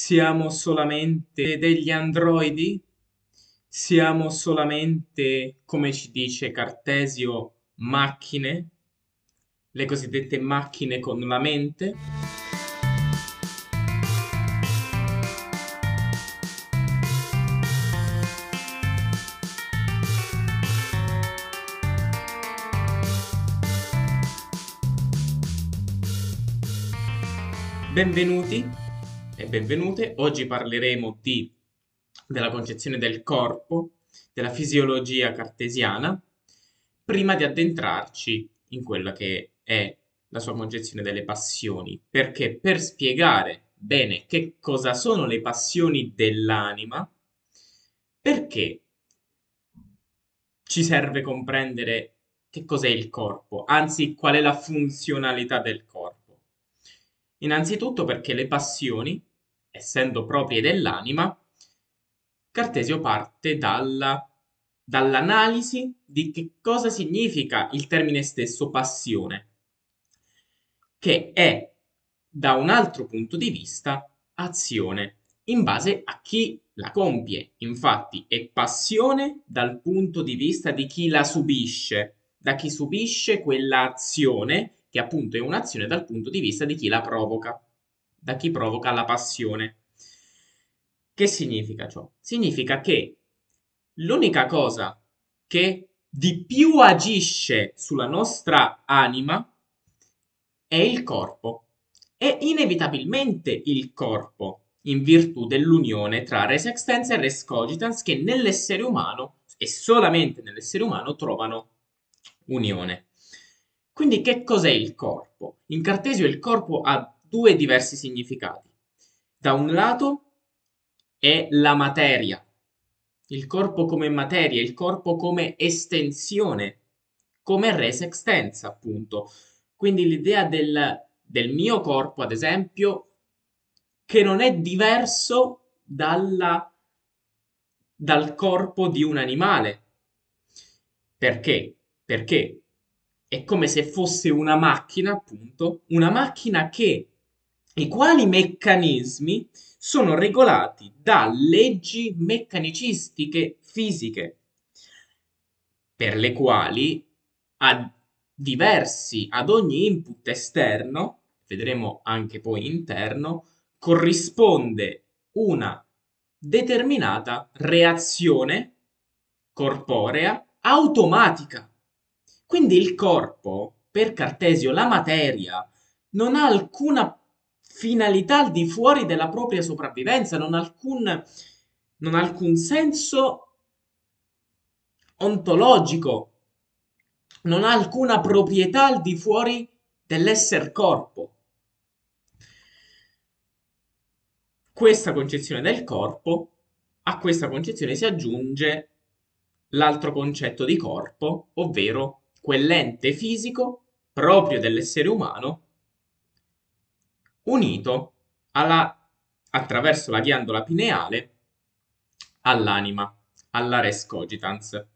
Siamo solamente degli androidi? Siamo solamente, come ci dice Cartesio, macchine? Le cosiddette macchine con la mente? Benvenuti e benvenute. Oggi parleremo di, della concezione del corpo, della fisiologia cartesiana, prima di addentrarci in quella che è la sua concezione delle passioni, perché per spiegare bene che cosa sono le passioni dell'anima, perché ci serve comprendere che cos'è il corpo, anzi qual è la funzionalità del corpo. Innanzitutto perché le passioni essendo proprie dell'anima, Cartesio parte dalla, dall'analisi di che cosa significa il termine stesso passione, che è da un altro punto di vista azione, in base a chi la compie. Infatti è passione dal punto di vista di chi la subisce, da chi subisce quell'azione, che appunto è un'azione dal punto di vista di chi la provoca da chi provoca la passione. Che significa ciò? Significa che l'unica cosa che di più agisce sulla nostra anima è il corpo. È inevitabilmente il corpo, in virtù dell'unione tra res extensa e res cogitans, che nell'essere umano, e solamente nell'essere umano, trovano unione. Quindi che cos'è il corpo? In Cartesio il corpo ha due diversi significati. Da un lato è la materia, il corpo come materia, il corpo come estensione, come res extensa, appunto. Quindi l'idea del, del mio corpo, ad esempio, che non è diverso dalla, dal corpo di un animale. Perché? Perché è come se fosse una macchina, appunto, una macchina che i quali meccanismi sono regolati da leggi meccanicistiche fisiche, per le quali a diversi, ad ogni input esterno, vedremo anche poi interno, corrisponde una determinata reazione corporea automatica. Quindi il corpo, per Cartesio, la materia, non ha alcuna finalità al di fuori della propria sopravvivenza, non ha alcun, non ha alcun senso ontologico, non ha alcuna proprietà al di fuori dell'essere corpo. Questa concezione del corpo, a questa concezione si aggiunge l'altro concetto di corpo, ovvero quell'ente fisico proprio dell'essere umano unito alla, attraverso la ghiandola pineale all'anima, alla res cogitans.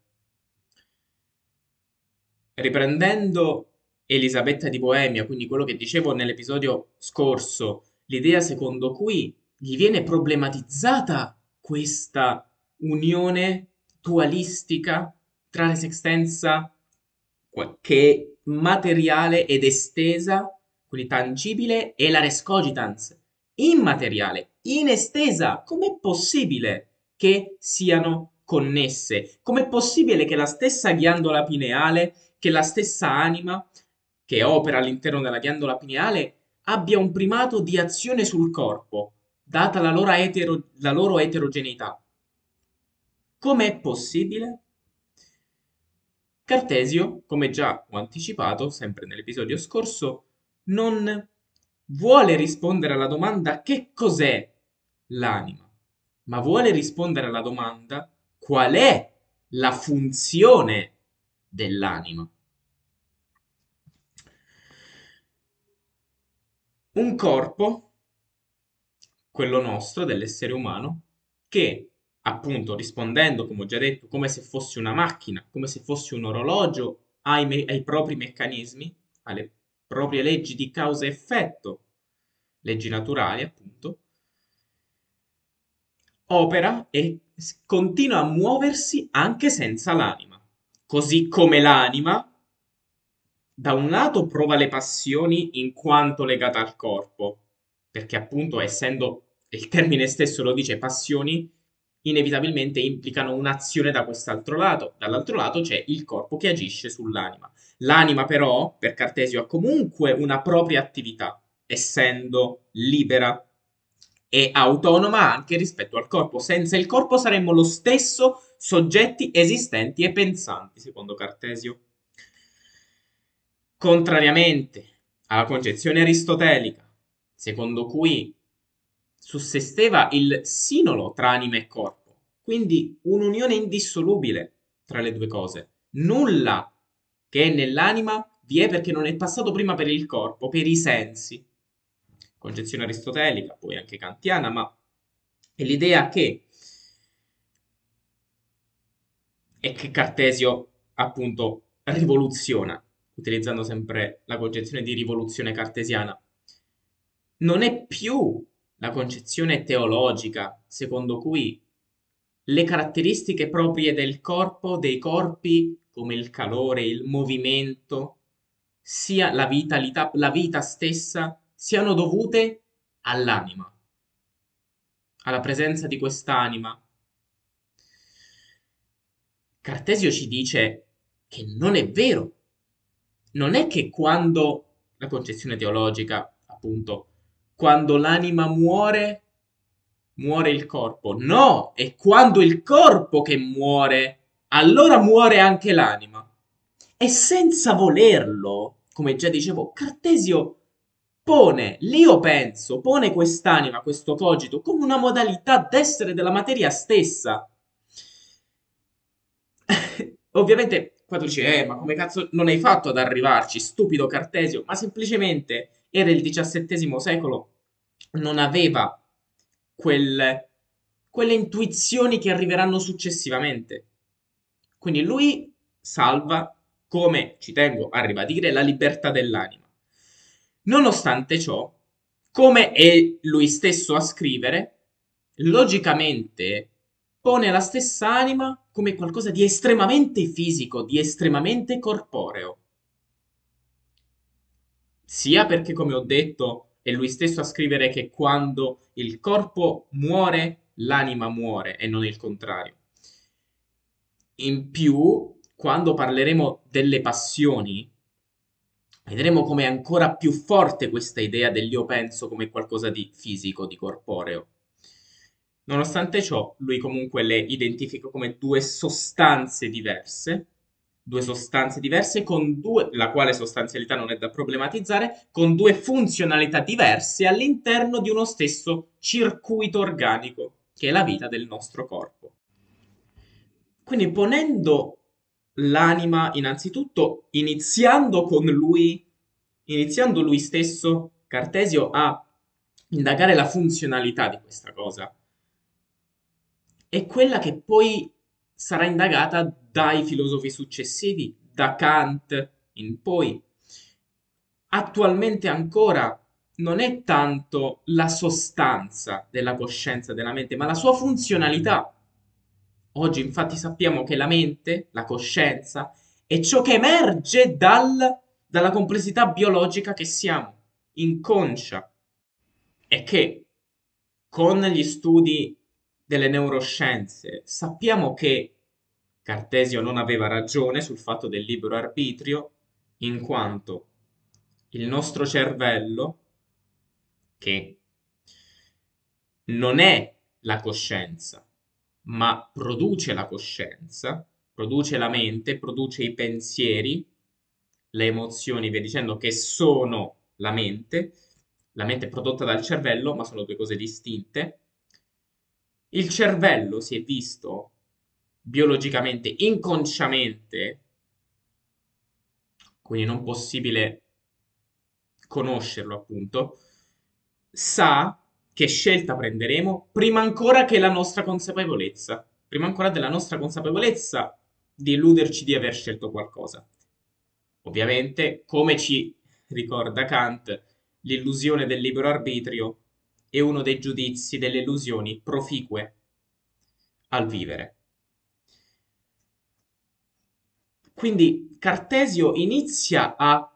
Riprendendo Elisabetta di Boemia, quindi quello che dicevo nell'episodio scorso, l'idea secondo cui gli viene problematizzata questa unione dualistica tra res extensa che è materiale ed estesa quindi tangibile, e la res cogitans, immateriale, in estesa. Com'è possibile che siano connesse? Com'è possibile che la stessa ghiandola pineale, che la stessa anima che opera all'interno della ghiandola pineale abbia un primato di azione sul corpo, data la loro, etero, la loro eterogeneità? Com'è possibile? Cartesio, come già ho anticipato, sempre nell'episodio scorso, non vuole rispondere alla domanda che cos'è l'anima, ma vuole rispondere alla domanda qual è la funzione dell'anima. Un corpo, quello nostro, dell'essere umano, che appunto rispondendo, come ho già detto, come se fosse una macchina, come se fosse un orologio, ai, me- ai propri meccanismi, alle proprie leggi di causa e effetto, leggi naturali appunto, opera e continua a muoversi anche senza l'anima. Così come l'anima, da un lato, prova le passioni in quanto legata al corpo, perché appunto essendo il termine stesso lo dice passioni, inevitabilmente implicano un'azione da quest'altro lato. Dall'altro lato c'è il corpo che agisce sull'anima. L'anima però, per Cartesio, ha comunque una propria attività, essendo libera e autonoma anche rispetto al corpo. Senza il corpo saremmo lo stesso soggetti esistenti e pensanti, secondo Cartesio. Contrariamente alla concezione aristotelica, secondo cui sussisteva il sinolo tra anima e corpo, quindi un'unione indissolubile tra le due cose. Nulla che è nell'anima vi è perché non è passato prima per il corpo, per i sensi. Concezione aristotelica, poi anche kantiana, ma è l'idea che e che Cartesio appunto rivoluziona, utilizzando sempre la concezione di rivoluzione cartesiana. Non è più la concezione teologica secondo cui le caratteristiche proprie del corpo, dei corpi, come il calore, il movimento, sia la vitalità, la vita stessa, siano dovute all'anima, alla presenza di quest'anima. Cartesio ci dice che non è vero. Non è che quando la concezione teologica, appunto, quando l'anima muore, muore il corpo. No, è quando il corpo che muore, allora muore anche l'anima. E senza volerlo, come già dicevo, Cartesio pone, l'io penso, pone quest'anima, questo cogito, come una modalità d'essere della materia stessa. Ovviamente, quando dici, eh, ma come cazzo non hai fatto ad arrivarci, stupido Cartesio? Ma semplicemente era il XVII secolo, non aveva quelle, quelle intuizioni che arriveranno successivamente. Quindi lui salva, come ci tengo a ribadire, la libertà dell'anima. Nonostante ciò, come è lui stesso a scrivere, logicamente pone la stessa anima come qualcosa di estremamente fisico, di estremamente corporeo sia perché, come ho detto, è lui stesso a scrivere che quando il corpo muore, l'anima muore e non il contrario. In più, quando parleremo delle passioni, vedremo come è ancora più forte questa idea dell'io penso come qualcosa di fisico, di corporeo. Nonostante ciò, lui comunque le identifica come due sostanze diverse due sostanze diverse con due, la quale sostanzialità non è da problematizzare, con due funzionalità diverse all'interno di uno stesso circuito organico, che è la vita del nostro corpo. Quindi ponendo l'anima innanzitutto, iniziando con lui, iniziando lui stesso, Cartesio a indagare la funzionalità di questa cosa. È quella che poi sarà indagata dai filosofi successivi, da Kant in poi. Attualmente ancora non è tanto la sostanza della coscienza della mente, ma la sua funzionalità. Oggi infatti sappiamo che la mente, la coscienza, è ciò che emerge dal, dalla complessità biologica che siamo, inconscia, e che con gli studi delle neuroscienze sappiamo che Cartesio non aveva ragione sul fatto del libero arbitrio, in quanto il nostro cervello, che non è la coscienza, ma produce la coscienza, produce la mente, produce i pensieri, le emozioni, via dicendo, che sono la mente. La mente è prodotta dal cervello, ma sono due cose distinte. Il cervello si è visto biologicamente, inconsciamente, quindi non possibile conoscerlo appunto, sa che scelta prenderemo prima ancora che la nostra consapevolezza, prima ancora della nostra consapevolezza di illuderci di aver scelto qualcosa. Ovviamente, come ci ricorda Kant, l'illusione del libero arbitrio è uno dei giudizi delle illusioni proficue al vivere. Quindi Cartesio inizia a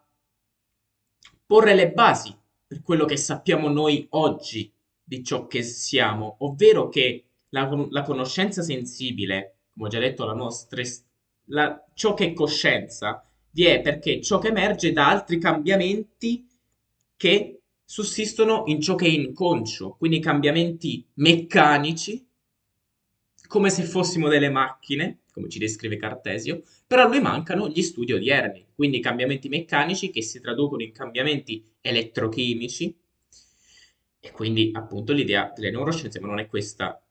porre le basi per quello che sappiamo noi oggi di ciò che siamo, ovvero che la, la conoscenza sensibile, come ho già detto, la nostra, la, ciò che è coscienza, vi è perché ciò che emerge da altri cambiamenti che sussistono in ciò che è inconscio, quindi cambiamenti meccanici, come se fossimo delle macchine, come ci descrive Cartesio, però a lui mancano gli studi odierni, quindi cambiamenti meccanici che si traducono in cambiamenti elettrochimici, e quindi appunto l'idea delle neuroscienze, ma non è, questa,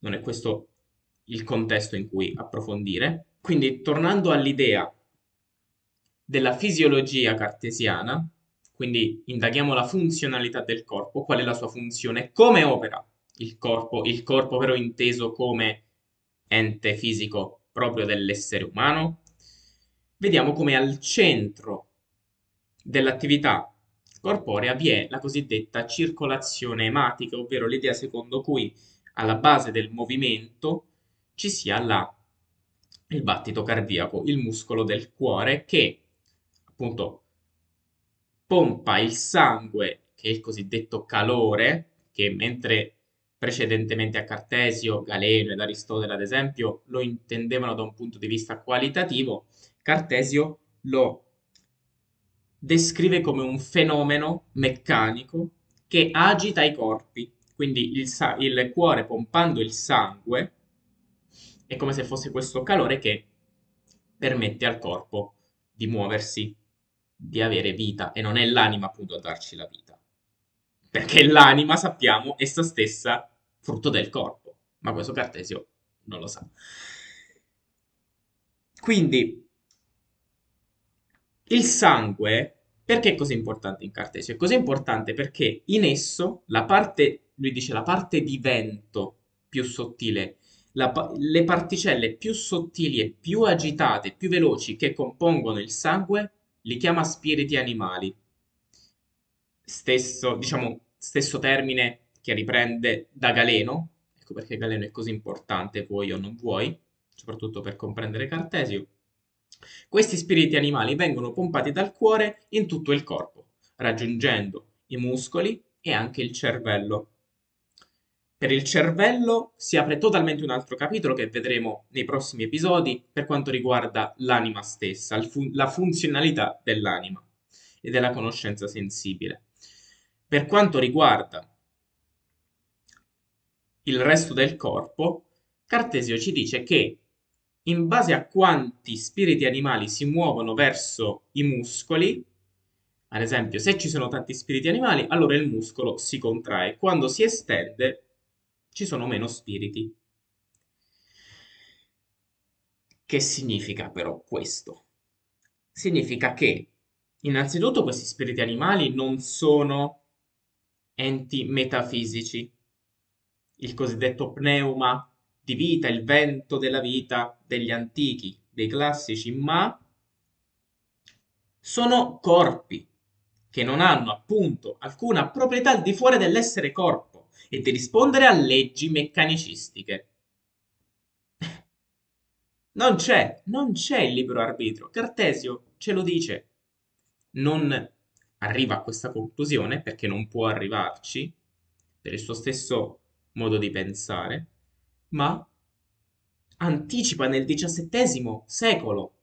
non è questo il contesto in cui approfondire. Quindi tornando all'idea della fisiologia cartesiana, quindi indaghiamo la funzionalità del corpo, qual è la sua funzione, come opera il corpo, il corpo però inteso come ente fisico proprio dell'essere umano. Vediamo come al centro dell'attività corporea vi è la cosiddetta circolazione ematica, ovvero l'idea secondo cui alla base del movimento ci sia la, il battito cardiaco, il muscolo del cuore che appunto pompa il sangue, che è il cosiddetto calore, che mentre precedentemente a Cartesio, Galeno ed Aristotele ad esempio lo intendevano da un punto di vista qualitativo, Cartesio lo descrive come un fenomeno meccanico che agita i corpi. Quindi il, sa- il cuore pompando il sangue è come se fosse questo calore che permette al corpo di muoversi, di avere vita e non è l'anima appunto a darci la vita. Perché l'anima, sappiamo, essa stessa frutto del corpo, ma questo Cartesio non lo sa. Quindi il sangue, perché è così importante in Cartesio? È così importante perché in esso la parte, lui dice, la parte di vento più sottile, la, le particelle più sottili e più agitate, più veloci che compongono il sangue, li chiama spiriti animali. Stesso, diciamo, stesso termine che riprende da Galeno, ecco perché Galeno è così importante, vuoi o non vuoi, soprattutto per comprendere Cartesio. Questi spiriti animali vengono pompati dal cuore in tutto il corpo, raggiungendo i muscoli e anche il cervello. Per il cervello si apre totalmente un altro capitolo che vedremo nei prossimi episodi per quanto riguarda l'anima stessa, la funzionalità dell'anima e della conoscenza sensibile. Per quanto riguarda il resto del corpo, Cartesio ci dice che in base a quanti spiriti animali si muovono verso i muscoli, ad esempio, se ci sono tanti spiriti animali, allora il muscolo si contrae. Quando si estende, ci sono meno spiriti. Che significa però questo? Significa che, innanzitutto, questi spiriti animali non sono enti metafisici, il cosiddetto pneuma di vita, il vento della vita degli antichi, dei classici, ma sono corpi che non hanno appunto alcuna proprietà al di fuori dell'essere corpo e di rispondere a leggi meccanicistiche. Non c'è, non c'è il libero arbitrio. Cartesio ce lo dice. Non arriva a questa conclusione perché non può arrivarci per il suo stesso modo di pensare, ma anticipa nel XVII secolo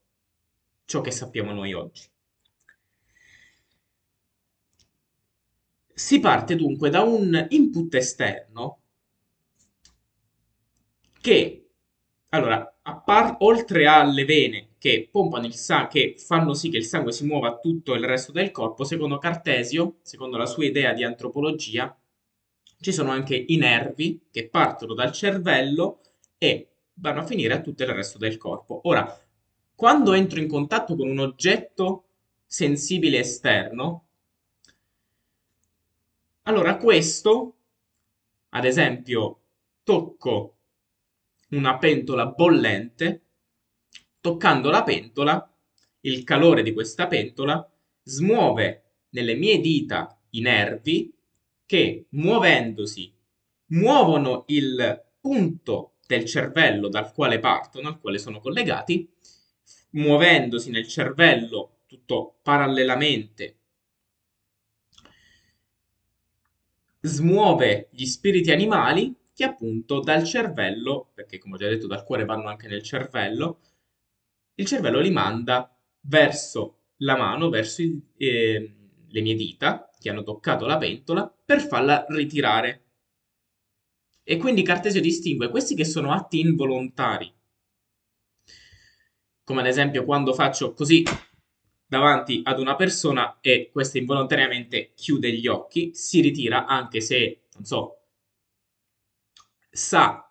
ciò che sappiamo noi oggi. Si parte dunque da un input esterno che, allora, par- oltre alle vene che pompano il sangue, che fanno sì che il sangue si muova tutto il resto del corpo, secondo Cartesio, secondo la sua idea di antropologia, ci sono anche i nervi che partono dal cervello e vanno a finire a tutto il resto del corpo. Ora, quando entro in contatto con un oggetto sensibile esterno, allora questo, ad esempio, tocco una pentola bollente, toccando la pentola, il calore di questa pentola smuove nelle mie dita i nervi che muovendosi muovono il punto del cervello dal quale partono, al quale sono collegati, muovendosi nel cervello tutto parallelamente, smuove gli spiriti animali che appunto dal cervello, perché come ho già detto dal cuore vanno anche nel cervello, il cervello li manda verso la mano, verso il, eh, le mie dita che hanno toccato la pentola per farla ritirare. E quindi Cartesio distingue questi che sono atti involontari, come ad esempio quando faccio così davanti ad una persona e questa involontariamente chiude gli occhi, si ritira anche se, non so, sa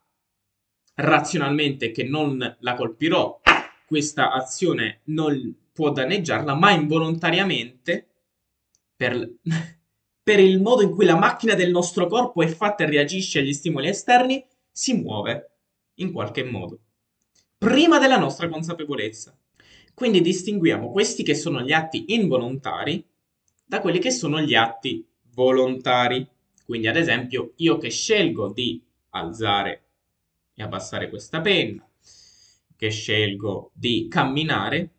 razionalmente che non la colpirò, questa azione non può danneggiarla, ma involontariamente, per, per il modo in cui la macchina del nostro corpo è fatta e reagisce agli stimoli esterni, si muove in qualche modo, prima della nostra consapevolezza. Quindi distinguiamo questi che sono gli atti involontari da quelli che sono gli atti volontari. Quindi, ad esempio, io che scelgo di alzare e abbassare questa penna, che scelgo di camminare,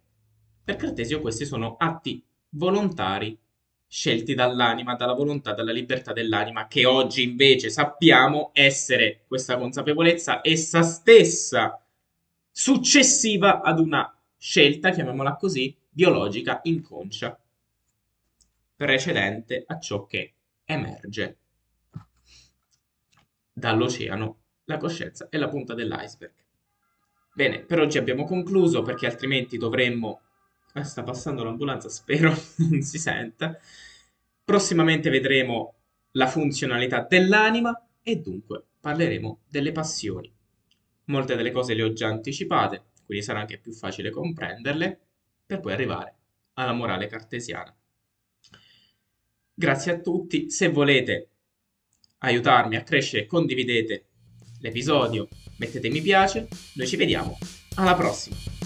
per Cartesio questi sono atti volontari scelti dall'anima, dalla volontà, dalla libertà dell'anima, che oggi invece sappiamo essere questa consapevolezza essa stessa, successiva ad una scelta, chiamiamola così, biologica inconscia, precedente a ciò che emerge dall'oceano. La coscienza è la punta dell'iceberg. Bene, per oggi abbiamo concluso perché altrimenti dovremmo Ah, sta passando l'ambulanza, spero non si senta. Prossimamente vedremo la funzionalità dell'anima e dunque parleremo delle passioni. Molte delle cose le ho già anticipate, quindi sarà anche più facile comprenderle, per poi arrivare alla morale cartesiana. Grazie a tutti, se volete aiutarmi a crescere condividete l'episodio, mettete mi piace, noi ci vediamo alla prossima!